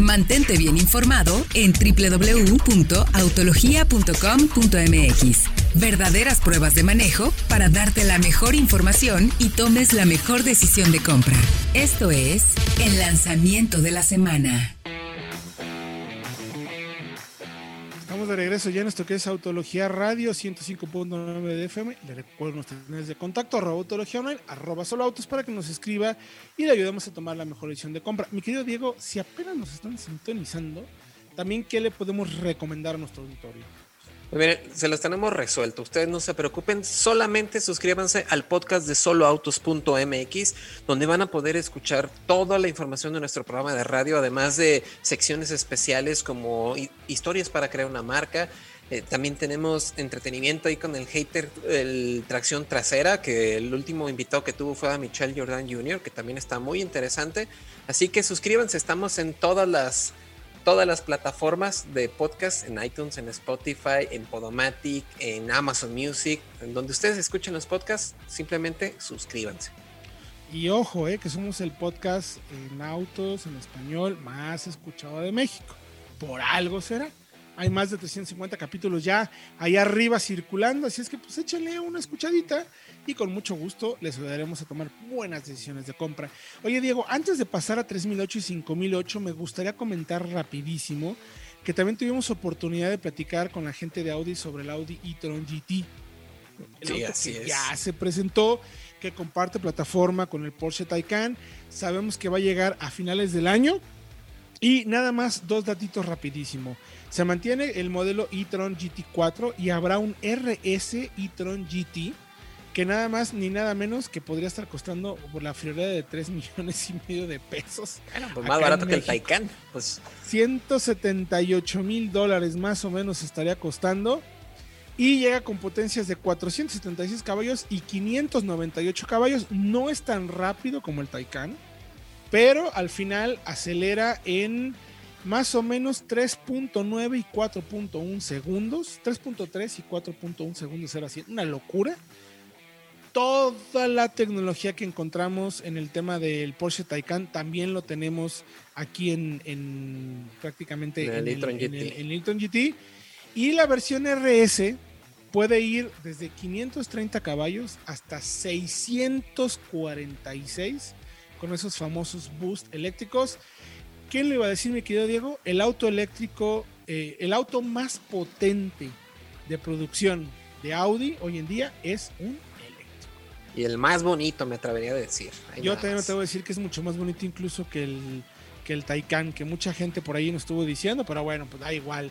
Mantente bien informado en www.autologia.com.mx. Verdaderas pruebas de manejo para darte la mejor información y tomes la mejor decisión de compra. Esto es el lanzamiento de la semana. De regreso ya en esto que es Autología Radio 105.9 de FM. Le recuerdo nuestras redes de contacto, arroba Autología Online, arroba solo autos para que nos escriba y le ayudemos a tomar la mejor decisión de compra. Mi querido Diego, si apenas nos están sintonizando, también qué le podemos recomendar a nuestro auditorio. Miren, se los tenemos resuelto. Ustedes no se preocupen, solamente suscríbanse al podcast de soloautos.mx, donde van a poder escuchar toda la información de nuestro programa de radio, además de secciones especiales como historias para crear una marca. Eh, también tenemos entretenimiento ahí con el hater, el tracción trasera, que el último invitado que tuvo fue a Michelle Jordan Jr., que también está muy interesante. Así que suscríbanse, estamos en todas las todas las plataformas de podcast, en iTunes, en Spotify, en Podomatic, en Amazon Music, en donde ustedes escuchen los podcasts, simplemente suscríbanse. Y ojo, eh, que somos el podcast en autos, en español, más escuchado de México. Por algo será. Hay más de 350 capítulos ya ahí arriba circulando, así es que pues échale una escuchadita y con mucho gusto les ayudaremos a tomar buenas decisiones de compra. Oye Diego, antes de pasar a 3008 y 5008 me gustaría comentar rapidísimo que también tuvimos oportunidad de platicar con la gente de Audi sobre el Audi e-tron GT. El auto que ya se presentó, que comparte plataforma con el Porsche Taycan. Sabemos que va a llegar a finales del año. Y nada más, dos datitos rapidísimo. Se mantiene el modelo e-tron GT4 y habrá un RS e-tron GT que nada más ni nada menos que podría estar costando por la friolera de 3 millones y medio de pesos. Bueno, pues más barato que el Taycan. Pues. 178 mil dólares más o menos estaría costando. Y llega con potencias de 476 caballos y 598 caballos. No es tan rápido como el Taycan, pero al final acelera en más o menos 3.9 y 4.1 segundos, 3.3 y 4.1 segundos era así, una locura. Toda la tecnología que encontramos en el tema del Porsche Taycan también lo tenemos aquí en, prácticamente en el. GT. Y la versión RS puede ir desde 530 caballos hasta 646 con esos famosos boost eléctricos ¿Quién le iba a decir, mi querido Diego? El auto eléctrico, eh, el auto más potente de producción de Audi hoy en día es un eléctrico. Y el más bonito, me atrevería a decir. Yo también me atrevo a decir que es mucho más bonito incluso que el, que el Taycan, que mucha gente por ahí nos estuvo diciendo, pero bueno, pues da igual.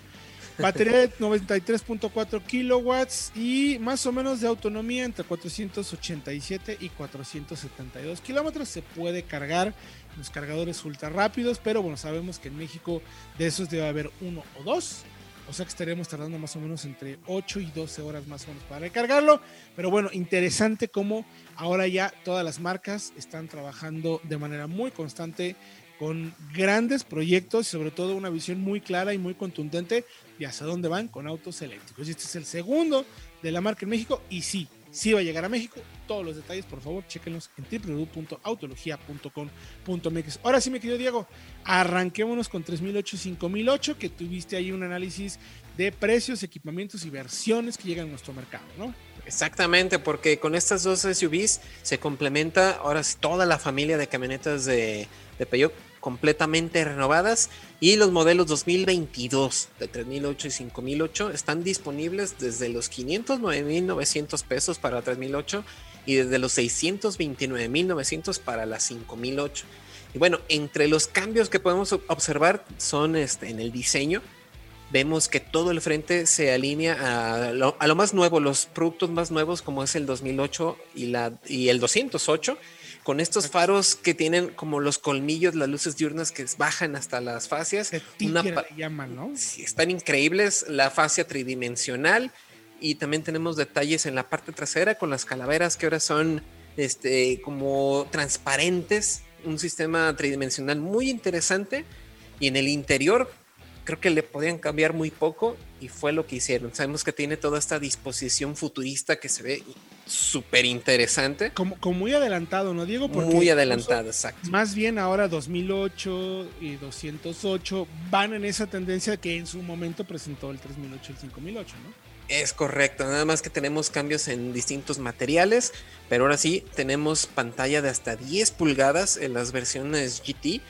Batería de 93.4 kilowatts y más o menos de autonomía entre 487 y 472 kilómetros. Se puede cargar los cargadores ultra rápidos, pero bueno, sabemos que en México de esos debe haber uno o dos. O sea que estaríamos tardando más o menos entre 8 y 12 horas más o menos para recargarlo. Pero bueno, interesante cómo ahora ya todas las marcas están trabajando de manera muy constante con grandes proyectos y sobre todo una visión muy clara y muy contundente de hacia dónde van con autos eléctricos. Y este es el segundo de la marca en México y sí, sí va a llegar a México. Todos los detalles, por favor, chequenlos en www.autologia.com.mx. Ahora sí, mi querido Diego, arranquémonos con 3008 y 5008, que tuviste ahí un análisis de precios, equipamientos y versiones que llegan a nuestro mercado, ¿no? Exactamente, porque con estas dos SUVs se complementa ahora toda la familia de camionetas de, de Peugeot completamente renovadas y los modelos 2022 de 3008 y 5008 están disponibles desde los 509.900 pesos para 3008 y desde los 629.900 para la 5008. Y bueno, entre los cambios que podemos observar son este, en el diseño. Vemos que todo el frente se alinea a lo, a lo más nuevo, los productos más nuevos como es el 2008 y, la, y el 208 con estos faros que tienen como los colmillos, las luces diurnas que bajan hasta las fascias. Una llaman, ¿no? Sí, están increíbles, la fascia tridimensional y también tenemos detalles en la parte trasera con las calaveras que ahora son este, como transparentes, un sistema tridimensional muy interesante y en el interior creo que le podían cambiar muy poco y fue lo que hicieron. Sabemos que tiene toda esta disposición futurista que se ve súper interesante. Como, como, muy adelantado, ¿no, Diego? muy adelantado, exacto. Más bien ahora 2008 y 208 van en esa tendencia que en su momento presentó el 3008 y el 5008, ¿no? Es correcto, nada más que tenemos cambios en distintos materiales, pero ahora sí tenemos pantalla de hasta 10 pulgadas en las versiones GT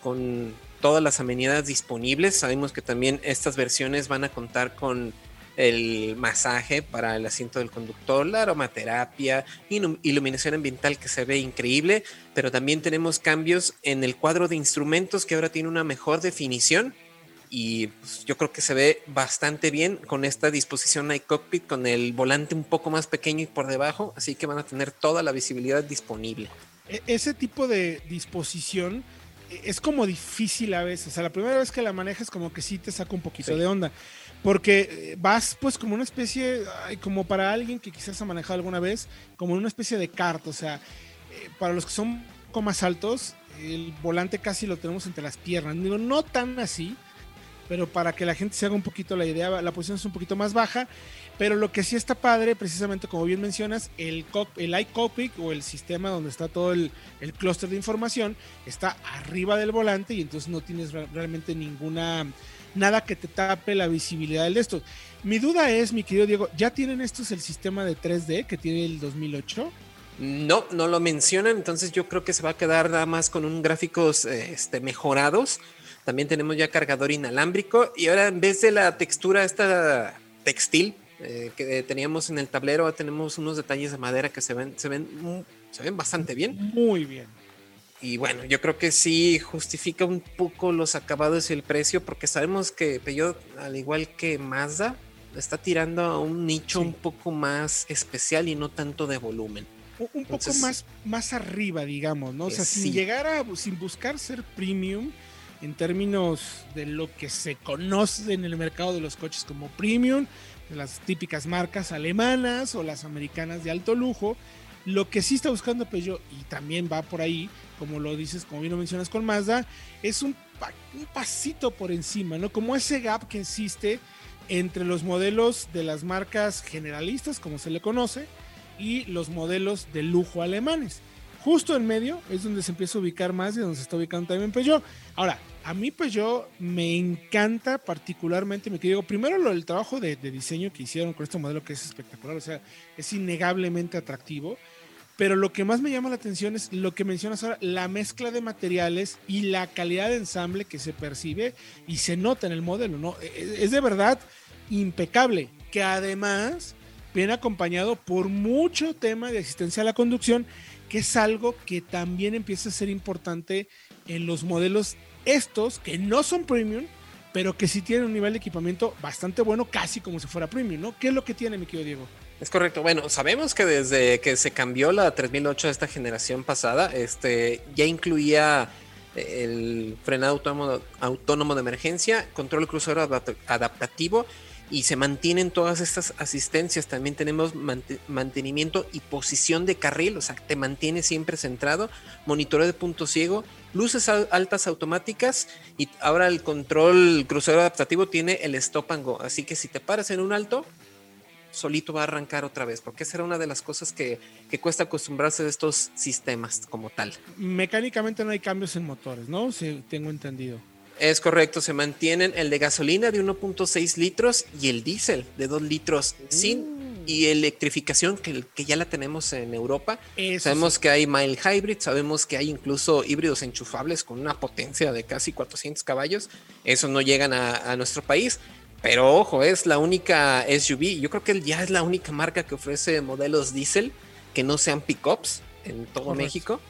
con todas las amenidades disponibles. Sabemos que también estas versiones van a contar con el masaje para el asiento del conductor, la aromaterapia, iluminación ambiental que se ve increíble, pero también tenemos cambios en el cuadro de instrumentos que ahora tiene una mejor definición y pues, yo creo que se ve bastante bien con esta disposición iCockpit con el volante un poco más pequeño y por debajo, así que van a tener toda la visibilidad disponible. E, ese tipo de disposición es como difícil a veces, o sea, la primera vez que la manejas como que sí te saca un poquito de onda, porque eh, vas pues como una especie, como para alguien que quizás ha manejado alguna vez, como una especie de carta, o sea, eh, para los que son un poco más altos, el volante casi lo tenemos entre las piernas, digo, no tan así, pero para que la gente se haga un poquito la idea, la posición es un poquito más baja, pero lo que sí está padre, precisamente como bien mencionas, el, el iCockpit o el sistema donde está todo el, el clúster de información está arriba del volante y entonces no tienes realmente ninguna, nada que te tape la visibilidad de esto. Mi duda es, mi querido Diego, ¿ya tienen estos el sistema de 3D que tiene el 2008? No, no lo mencionan, entonces yo creo que se va a quedar nada más con un gráficos este, mejorados también tenemos ya cargador inalámbrico y ahora en vez de la textura esta textil eh, que teníamos en el tablero, tenemos unos detalles de madera que se ven, se ven, se ven bastante bien. Muy bien. Y bueno, yo creo que sí justifica un poco los acabados y el precio, porque sabemos que Peugeot, al igual que Mazda, está tirando a un nicho un poco más especial y no tanto de volumen. Un, poco más, más arriba, digamos, ¿no? O sea, sin llegar a, sin buscar ser premium, en términos de lo que se conoce en el mercado de los coches como premium, las típicas marcas alemanas o las americanas de alto lujo. Lo que sí está buscando Peugeot y también va por ahí, como lo dices, como bien lo mencionas con Mazda, es un, un pasito por encima, ¿no? Como ese gap que existe entre los modelos de las marcas generalistas, como se le conoce, y los modelos de lujo alemanes. Justo en medio es donde se empieza a ubicar más y donde se está ubicando también Peugeot. Ahora, a mí Peugeot me encanta particularmente, me digo, primero lo del trabajo de, diseño que hicieron con este modelo que es espectacular, o sea, es innegablemente atractivo. Pero lo que más me llama la atención es lo que mencionas ahora, la mezcla de materiales y la calidad de ensamble que se percibe y se nota en el modelo, ¿no? E, e, es de verdad impecable, que además viene acompañado por mucho tema de asistencia a la conducción que es algo que también empieza a ser importante en los modelos estos, que no son premium, pero que sí tienen un nivel de equipamiento bastante bueno, casi como si fuera premium, ¿no? ¿Qué es lo que tiene, mi querido Diego? Es correcto. Bueno, sabemos que desde que se cambió la 3008 de esta generación pasada, este ya incluía el frenado autónomo, autónomo de emergencia, control crucero adaptativo y se mantienen todas estas asistencias. También tenemos mantenimiento y posición de carril, o sea, te mantiene siempre centrado, monitoreo de punto ciego, luces altas automáticas y ahora el control crucero adaptativo tiene el stop and go. Así que si te paras en un alto, solito va a arrancar otra vez, porque esa era una de las cosas que, que cuesta acostumbrarse de estos sistemas como tal. Mecánicamente no hay cambios en motores, ¿no? Si tengo entendido. Es correcto, se mantienen el de gasolina de 1.6 litros y el diésel de 2 litros sin mm. y electrificación que, que, ya la tenemos en Europa. sabemos que hay mild hybrid, sabemos que hay incluso híbridos enchufables con una potencia de casi 400 caballos. Esos no llegan a, nuestro país. Pero ojo, es la única SUV. Yo creo que ya es la única marca que ofrece modelos diésel que no sean pickups en todo México.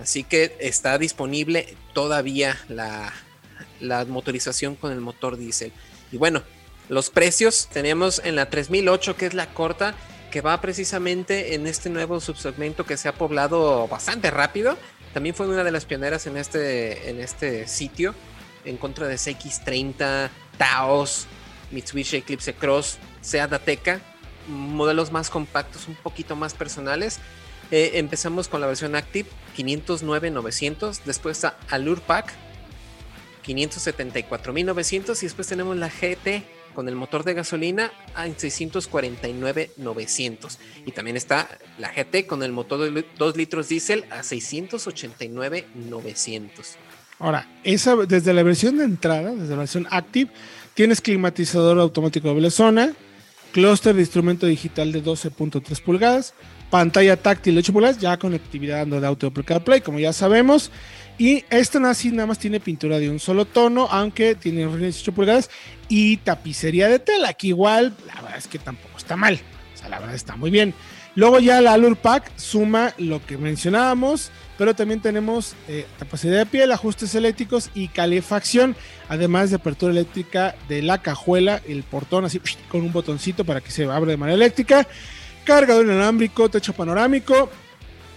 Así que está disponible todavía la, la motorización con el motor diésel. Y bueno, los precios tenemos en la 3008, que es la corta, que va precisamente en este nuevo subsegmento que se ha poblado bastante rápido. También fue una de las pioneras en este, en este sitio, en contra de CX30, Taos, Mitsubishi Eclipse Cross, Seat Ateca, modelos más compactos, un poquito más personales. Eh, empezamos con la versión Active 509-900, después a Allure Pack 574.900 y después tenemos la GT con el motor de gasolina en 649.900 y también está la GT con el motor de 2 litros diésel a 689.900. Ahora, esa desde la versión de entrada, desde la versión Active, tienes climatizador automático doble zona, clúster de instrumento digital de 12.3 pulgadas, pantalla táctil de 8 pulgadas, ya conectividad de auto Apple CarPlay, como ya sabemos. Y esta así nada más tiene pintura de un solo tono, aunque tiene 18 pulgadas y tapicería de tela, que igual la verdad es que tampoco está mal. O sea, la verdad está muy bien. Luego ya la Allure Pack suma lo que mencionábamos, pero también tenemos eh, tapicería de piel, ajustes eléctricos y calefacción, además de apertura eléctrica de la cajuela, el portón así con un botoncito para que se abra de manera eléctrica cargador inalámbrico, techo panorámico.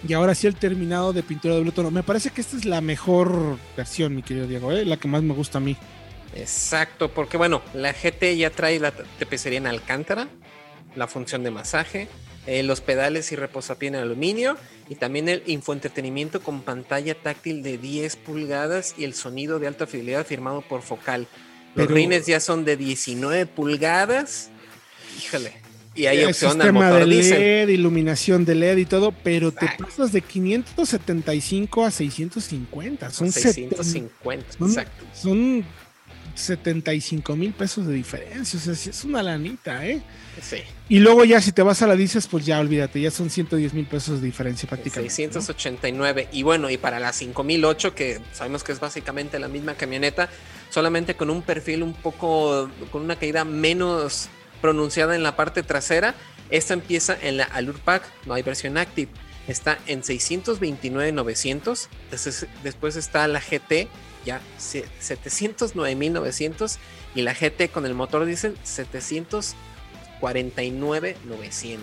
Y ahora sí el terminado de pintura de tono. Me parece que esta es la mejor versión, mi querido Diego, ¿eh? la que más me gusta a mí. Exacto, porque bueno, la GT ya trae la tapicería en alcántara, la función de masaje, eh, los pedales y reposapié en aluminio y también el infoentretenimiento con pantalla táctil de 10 pulgadas y el sonido de alta fidelidad firmado por Focal. Los rines ya son de 19 pulgadas. Híjole. Y hay opción al motor de LED, iluminación de LED y todo, pero te pasas de 575 a 650. Son 650, son, exacto. Son 75 mil pesos de diferencia. O sea, es una lanita, ¿eh? Sí. Y luego ya si te vas a la dices, pues ya olvídate, ya son 110 mil pesos de diferencia prácticamente. 689. Y bueno, y para la 5008, que sabemos que es básicamente la misma camioneta, solamente con un perfil un poco, con una caída menos pronunciada en la parte trasera. Esta empieza en la Allure Pack, no hay versión Active. Está en 629.900. Después está la GT, ya 709.900. Y la GT con el motor diésel 749.900.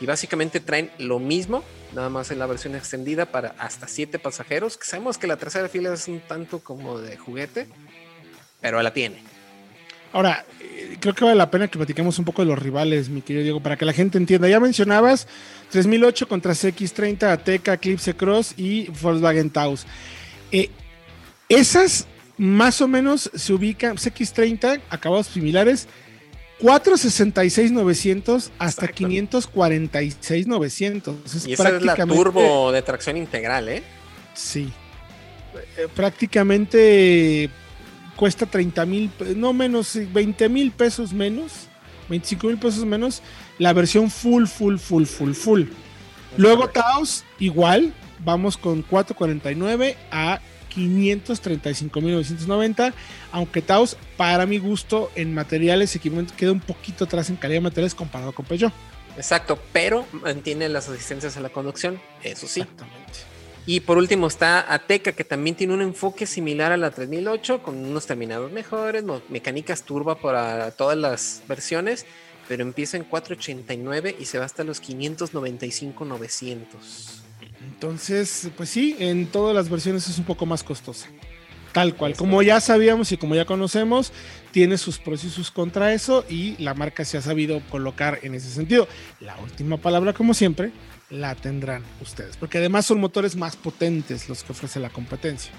Y básicamente traen lo mismo, nada más en la versión extendida para hasta 7 pasajeros. Sabemos que la tercera fila es un tanto como de juguete, pero la tiene. Ahora, eh, creo que vale la pena que platiquemos un poco de los rivales, mi querido Diego, para que la gente entienda. Ya mencionabas 3008 contra CX30, Ateca, Eclipse Cross y Volkswagen Taos. Eh, esas más o menos se ubican, CX30, acabados similares, 466,900 hasta 546,900. y esa es la turbo de tracción integral, ¿eh? Sí. Eh, prácticamente cuesta 30 mil, no menos, 20 mil pesos menos, 25 mil pesos menos, la versión full, full, full, full, full. Luego Taos, igual, vamos con 449 a 535.990, aunque Taos, para mi gusto, en materiales, equipamiento, queda un poquito atrás en calidad de materiales comparado con Peugeot. Exacto, pero mantiene las asistencias a la conducción, eso sí. Exactamente. Y por último está Ateca, que también tiene un enfoque similar a la 3008, con unos terminados mejores, mecánicas turba para todas las versiones, pero empieza en 489 y se va hasta los 595-900. Entonces, pues sí, en todas las versiones es un poco más costosa. Tal cual, como ya sabíamos y como ya conocemos, tiene sus pros y sus contra eso y la marca se ha sabido colocar en ese sentido. La última palabra, como siempre, la tendrán ustedes, porque además son motores más potentes los que ofrece la competencia.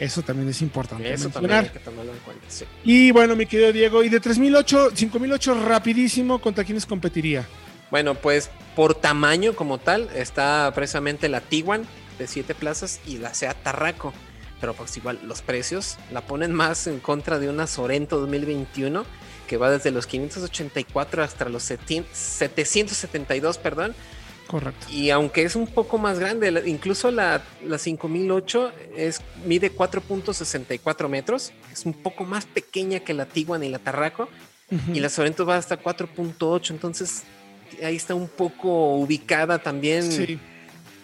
Eso también es importante. Eso también hay que tomarlo en cuenta. Sí. Y bueno, mi querido Diego, y de 3008, 5008 rapidísimo, ¿contra quiénes competiría? Bueno, pues por tamaño como tal, está precisamente la Tiguan de 7 plazas y la Seat Tarraco. Pero pues igual, los precios la ponen más en contra de una Sorento 2021 que va desde los 584 hasta los 772, perdón Correcto. Y aunque es un poco más grande, incluso la, la 5008 es, mide 4.64 metros, es un poco más pequeña que la Tiguan y la Tarraco, y la Sorento va hasta 4.8, entonces ahí está un poco ubicada también. Sí.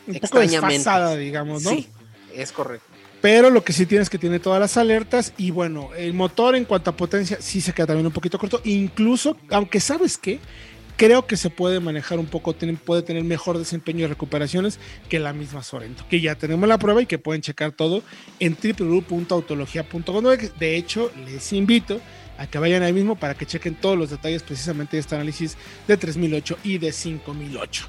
Un poco desfasada, digamos, ¿no? Sí, es correcto. Pero lo que sí tienes es que tiene todas las alertas y bueno, el motor en cuanto a potencia sí se queda también un poquito corto, incluso, aunque sabes que creo que se puede manejar un poco, puede tener mejor desempeño y recuperaciones que la misma Sorento, que ya tenemos la prueba y que pueden checar todo en www.autologia.com. De hecho, les invito a que vayan ahí mismo para que chequen todos los detalles precisamente de este análisis de 3008 y de 5008.